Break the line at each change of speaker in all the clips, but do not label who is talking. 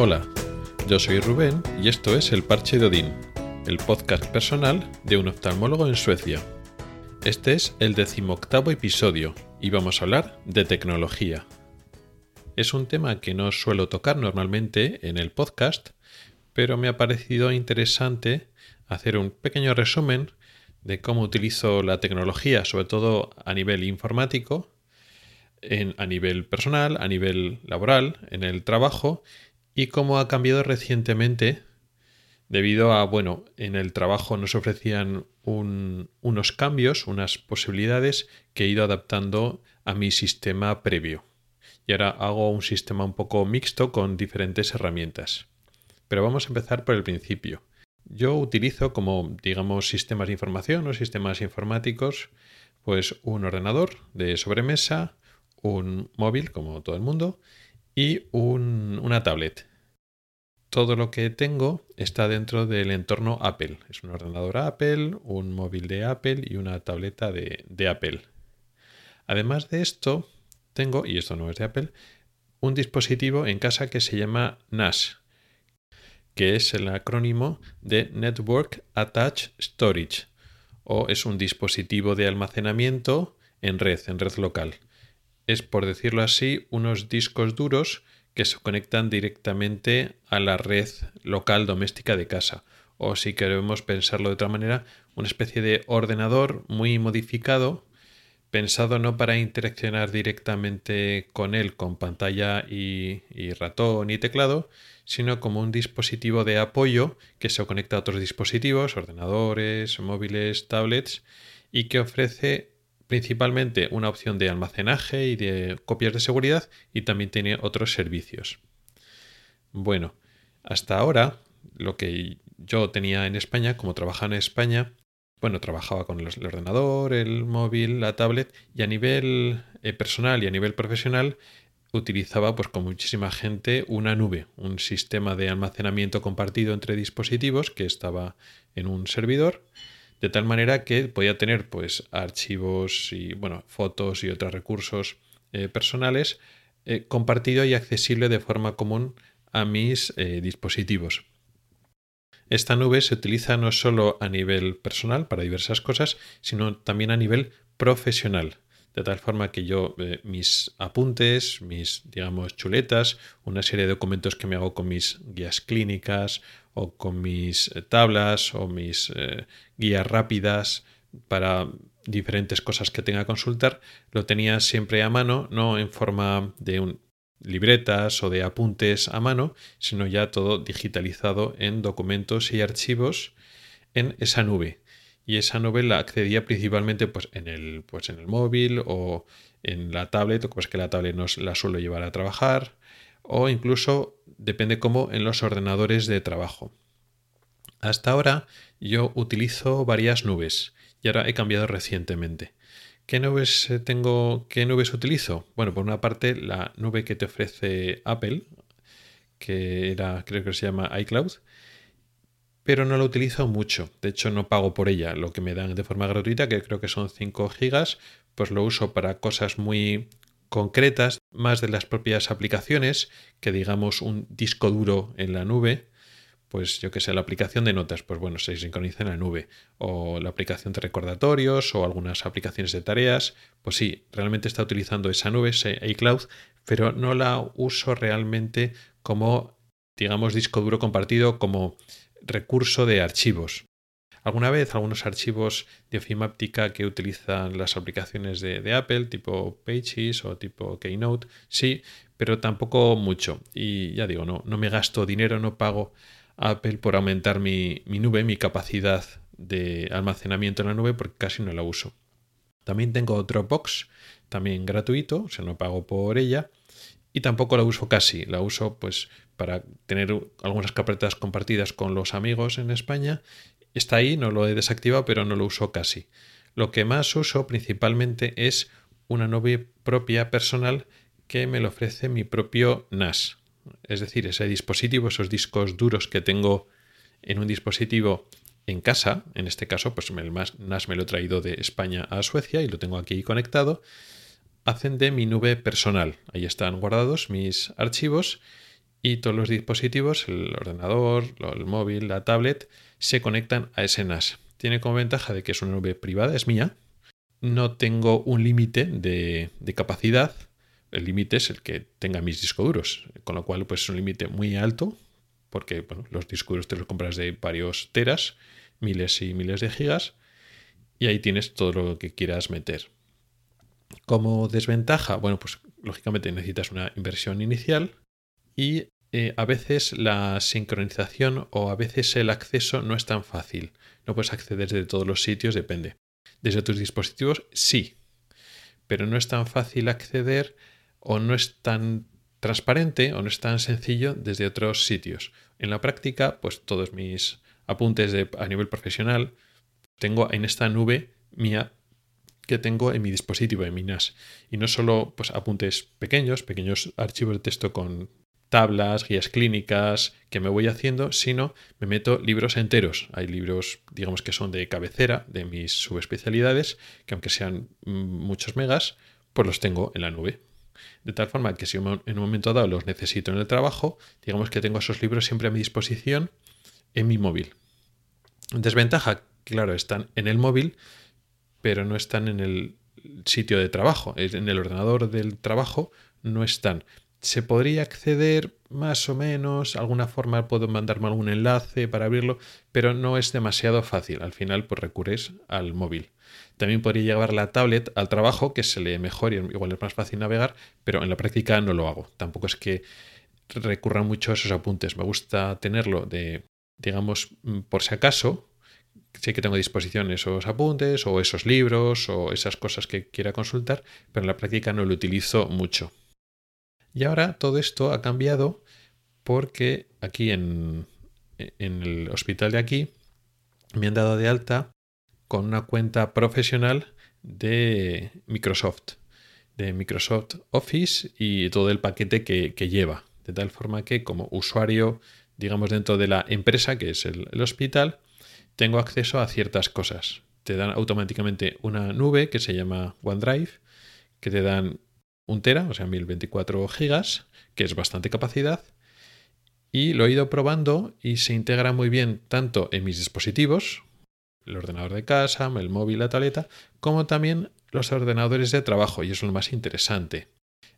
Hola, yo soy Rubén y esto es El Parche de Odín, el podcast personal de un oftalmólogo en Suecia. Este es el decimoctavo episodio y vamos a hablar de tecnología. Es un tema que no suelo tocar normalmente en el podcast, pero me ha parecido interesante hacer un pequeño resumen de cómo utilizo la tecnología, sobre todo a nivel informático, a nivel personal, a nivel laboral, en el trabajo y cómo ha cambiado recientemente debido a, bueno, en el trabajo nos ofrecían unos cambios, unas posibilidades que he ido adaptando a mi sistema previo. Y ahora hago un sistema un poco mixto con diferentes herramientas. Pero vamos a empezar por el principio. Yo utilizo como, digamos, sistemas de información o sistemas informáticos, pues un ordenador de sobremesa, un móvil, como todo el mundo, y una tablet todo lo que tengo está dentro del entorno Apple. Es un ordenador Apple, un móvil de Apple y una tableta de, Apple. Además de esto, tengo, y esto no es de Apple, un dispositivo en casa que se llama NAS, que es el acrónimo de Network Attached Storage, o es un dispositivo de almacenamiento en red, en red local. Es, por decirlo así, unos discos duros que se conectan directamente a la red local doméstica de casa. O si queremos pensarlo de otra manera, una especie de ordenador muy modificado, pensado no para interaccionar directamente con él con pantalla y, ratón y teclado, sino como un dispositivo de apoyo que se conecta a otros dispositivos, ordenadores, móviles, tablets, y que ofrece principalmente una opción de almacenaje y de copias de seguridad y también tiene otros servicios. Bueno, hasta ahora lo que yo tenía en España, como trabajaba en España, bueno, trabajaba con el ordenador, el móvil, la tablet y a nivel eh, personal y a nivel profesional utilizaba pues con muchísima gente una nube, un sistema de almacenamiento compartido entre dispositivos que estaba en un servidor de tal manera que podía tener pues archivos y bueno, fotos y otros recursos eh, personales eh, compartido y accesible de forma común a mis eh, dispositivos. Esta nube se utiliza no solo a nivel personal para diversas cosas, sino también a nivel profesional. De tal forma que yo mis apuntes, mis, digamos, chuletas, una serie de documentos que me hago con mis guías clínicas o con mis eh, tablas o mis eh, guías rápidas para diferentes cosas que tenga que consultar, lo tenía siempre a mano, no en forma de un, libretas o de apuntes a mano, sino ya todo digitalizado en documentos y archivos en esa nube. Y esa nube la accedía principalmente pues, en, el, pues, en el móvil o en la tablet, pues que la tablet no la suelo llevar a trabajar, o incluso depende cómo en los ordenadores de trabajo. Hasta ahora yo utilizo varias nubes y ahora he cambiado recientemente. ¿Qué nubes eh, tengo? ¿Qué nubes utilizo? Bueno, por una parte la nube que te ofrece Apple, que era creo que se llama iCloud, pero no la utilizo mucho. De hecho, no pago por ella. Lo que me dan de forma gratuita, que creo que son 5 gigas, pues lo uso para cosas muy concretas, más de las propias aplicaciones, que digamos un disco duro en la nube, pues yo que sé, la aplicación de notas, pues bueno, se sincroniza en la nube, o la aplicación de recordatorios, o algunas aplicaciones de tareas, pues sí, realmente está utilizando esa nube, ese iCloud, pero no la uso realmente como, digamos, disco duro compartido, como recurso de archivos. Alguna vez algunos archivos de ofimáptica que utilizan las aplicaciones de, Apple, tipo Pages o tipo Keynote, sí, pero tampoco mucho. Y ya digo, no, no me gasto dinero, no pago Apple por aumentar mi, mi nube, mi capacidad de almacenamiento en la nube, porque casi no la uso. También tengo Dropbox, también gratuito, o sea, no pago por ella. Y tampoco la uso casi, la uso pues para tener algunas carpetas compartidas con los amigos en España Está ahí, no lo he desactivado, pero no lo uso casi. Lo que más uso principalmente es una nube propia personal que me lo ofrece mi propio NAS. Es decir, ese dispositivo, esos discos duros que tengo en un dispositivo en casa, en este caso, pues el NAS me lo he traído de España a Suecia y lo tengo aquí conectado, hacen de mi nube personal. Ahí están guardados mis archivos y todos los dispositivos, el ordenador, el móvil, la tablet, se conectan a ese NAS. Tiene como ventaja de que es una nube privada, es mía. No tengo un límite de, capacidad. El límite es el que tenga mis discos duros, con lo cual pues es un límite muy alto, porque los discos duros te los compras de varios teras, miles y miles de gigas, y ahí tienes todo lo que quieras meter. Como desventaja, bueno, pues lógicamente necesitas una inversión inicial y eh, a veces la sincronización o a veces el acceso no es tan fácil. No puedes acceder desde todos los sitios, depende. Desde tus dispositivos sí, pero no es tan fácil acceder o no es tan transparente o no es tan sencillo desde otros sitios. En la práctica, pues todos mis apuntes a nivel profesional tengo en esta nube mía que tengo en mi dispositivo, en mi NAS. Y no solo pues, apuntes pequeños, pequeños archivos de texto con tablas, guías clínicas que me voy haciendo, sino me meto libros enteros. Hay libros, digamos que son de cabecera de mis subespecialidades, que aunque sean mm, muchos megas, pues los tengo en la nube. De tal forma que si en un momento dado los necesito en el trabajo, digamos que tengo esos libros siempre a mi disposición en mi móvil. Desventaja, claro, están en el móvil, pero no están en el sitio de trabajo. En el ordenador del trabajo no están. Se podría acceder más o menos, alguna forma puedo mandarme algún enlace para abrirlo, pero no es demasiado fácil. Al final, pues recurres al móvil. También podría llevar la tablet al trabajo, que se lee mejor y igual es más fácil navegar, pero en la práctica no lo hago. Tampoco es que recurra mucho a esos apuntes. Me gusta tenerlo de, digamos, mm, por si acaso, sé que tengo a disposición esos apuntes o esos libros o esas cosas que quiera consultar, pero en la práctica no lo utilizo mucho. Y ahora todo esto ha cambiado porque aquí en, en el hospital de aquí me han dado de alta con una cuenta profesional de Microsoft, de Microsoft Office y todo el paquete que, lleva. De tal forma que como usuario, digamos, dentro de la empresa, que es el hospital, tengo acceso a ciertas cosas. Te dan automáticamente una nube que se llama OneDrive, que te dan un tera, o sea, 1024 gigas, que es bastante capacidad. Y lo he ido probando y se integra muy bien tanto en mis dispositivos, el ordenador de casa, el móvil, la tableta, como también los ordenadores de trabajo, y eso es lo más interesante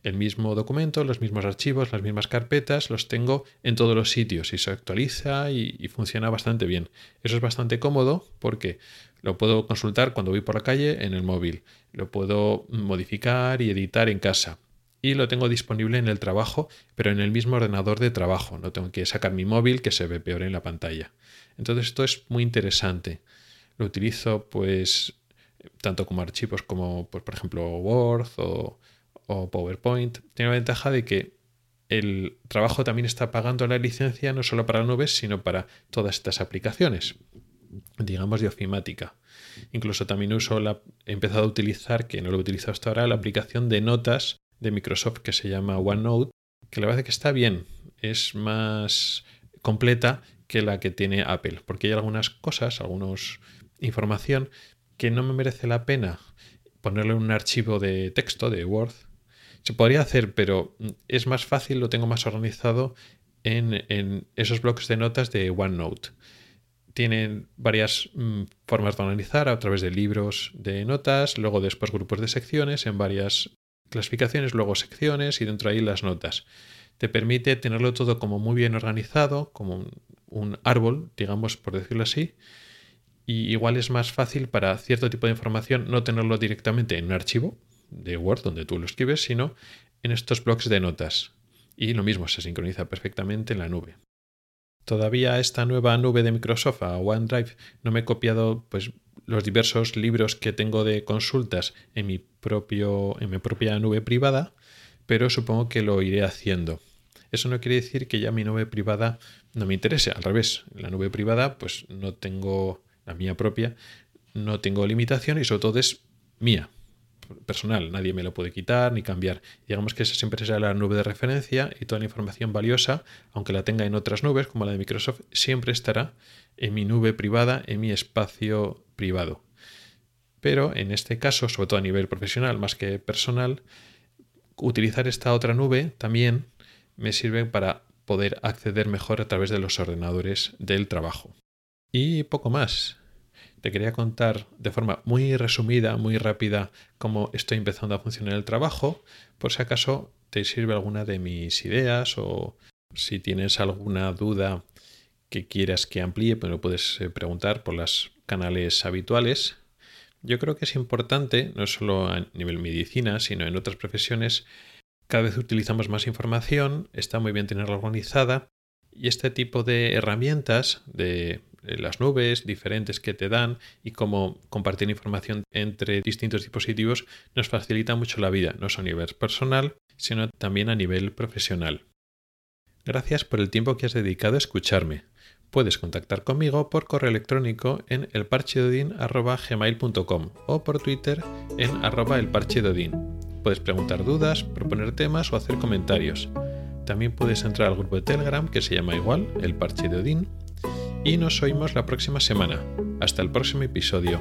el mismo documento, los mismos archivos, las mismas carpetas, los tengo en todos los sitios y se actualiza y, funciona bastante bien. Eso es bastante cómodo porque lo puedo consultar cuando voy por la calle en el móvil, lo puedo modificar y editar en casa y lo tengo disponible en el trabajo, pero en el mismo ordenador de trabajo. No tengo que sacar mi móvil que se ve peor en la pantalla. Entonces esto es muy interesante. Lo utilizo pues tanto como archivos como pues, por ejemplo Word o o PowerPoint, tiene la ventaja de que el trabajo también está pagando la licencia no solo para nubes, sino para todas estas aplicaciones, digamos de ofimática. Incluso también uso la, he empezado a utilizar, que no lo he utilizado hasta ahora, la aplicación de notas de Microsoft que se llama OneNote, que la verdad es que está bien, es más completa que la que tiene Apple, porque hay algunas cosas, algunos información que no me merece la pena ponerle un archivo de texto de Word se podría hacer, pero es más fácil, lo tengo más organizado en, esos bloques de notas de OneNote. Tienen varias mm, formas de organizar a través de libros de notas, luego después grupos de secciones en varias clasificaciones, luego secciones y dentro de ahí las notas. Te permite tenerlo todo como muy bien organizado, como un, un árbol, digamos, por decirlo así, y igual es más fácil para cierto tipo de información no tenerlo directamente en un archivo, de Word donde tú lo escribes, sino en estos bloques de notas. Y lo mismo, se sincroniza perfectamente en la nube. Todavía esta nueva nube de Microsoft a OneDrive no me he copiado pues, los diversos libros que tengo de consultas en mi, propio, en mi propia nube privada, pero supongo que lo iré haciendo. Eso no quiere decir que ya mi nube privada no me interese, al revés, la nube privada pues no tengo, la mía propia, no tengo limitación y sobre todo es mía, personal, nadie me lo puede quitar ni cambiar. Digamos que esa siempre será la nube de referencia y toda la información valiosa, aunque la tenga en otras nubes como la de Microsoft, siempre estará en mi nube privada, en mi espacio privado. Pero en este caso, sobre todo a nivel profesional más que personal, utilizar esta otra nube también me sirve para poder acceder mejor a través de los ordenadores del trabajo. Y poco más. Te quería contar de forma muy resumida, muy rápida, cómo estoy empezando a funcionar el trabajo, por si acaso te sirve alguna de mis ideas o si tienes alguna duda que quieras que amplíe, pues lo puedes eh, preguntar por los canales habituales. Yo creo que es importante, no solo a nivel medicina, sino en otras profesiones, cada vez utilizamos más información, está muy bien tenerla organizada y este tipo de herramientas de las nubes diferentes que te dan y cómo compartir información entre distintos dispositivos nos facilita mucho la vida, no solo a nivel personal, sino también a nivel profesional. Gracias por el tiempo que has dedicado a escucharme. Puedes contactar conmigo por correo electrónico en elparchedodin.gmail.com o por Twitter en arroba elparchedodin. Puedes preguntar dudas, proponer temas o hacer comentarios. También puedes entrar al grupo de Telegram que se llama igual, El Parche de. Y nos oímos la próxima semana. Hasta el próximo episodio.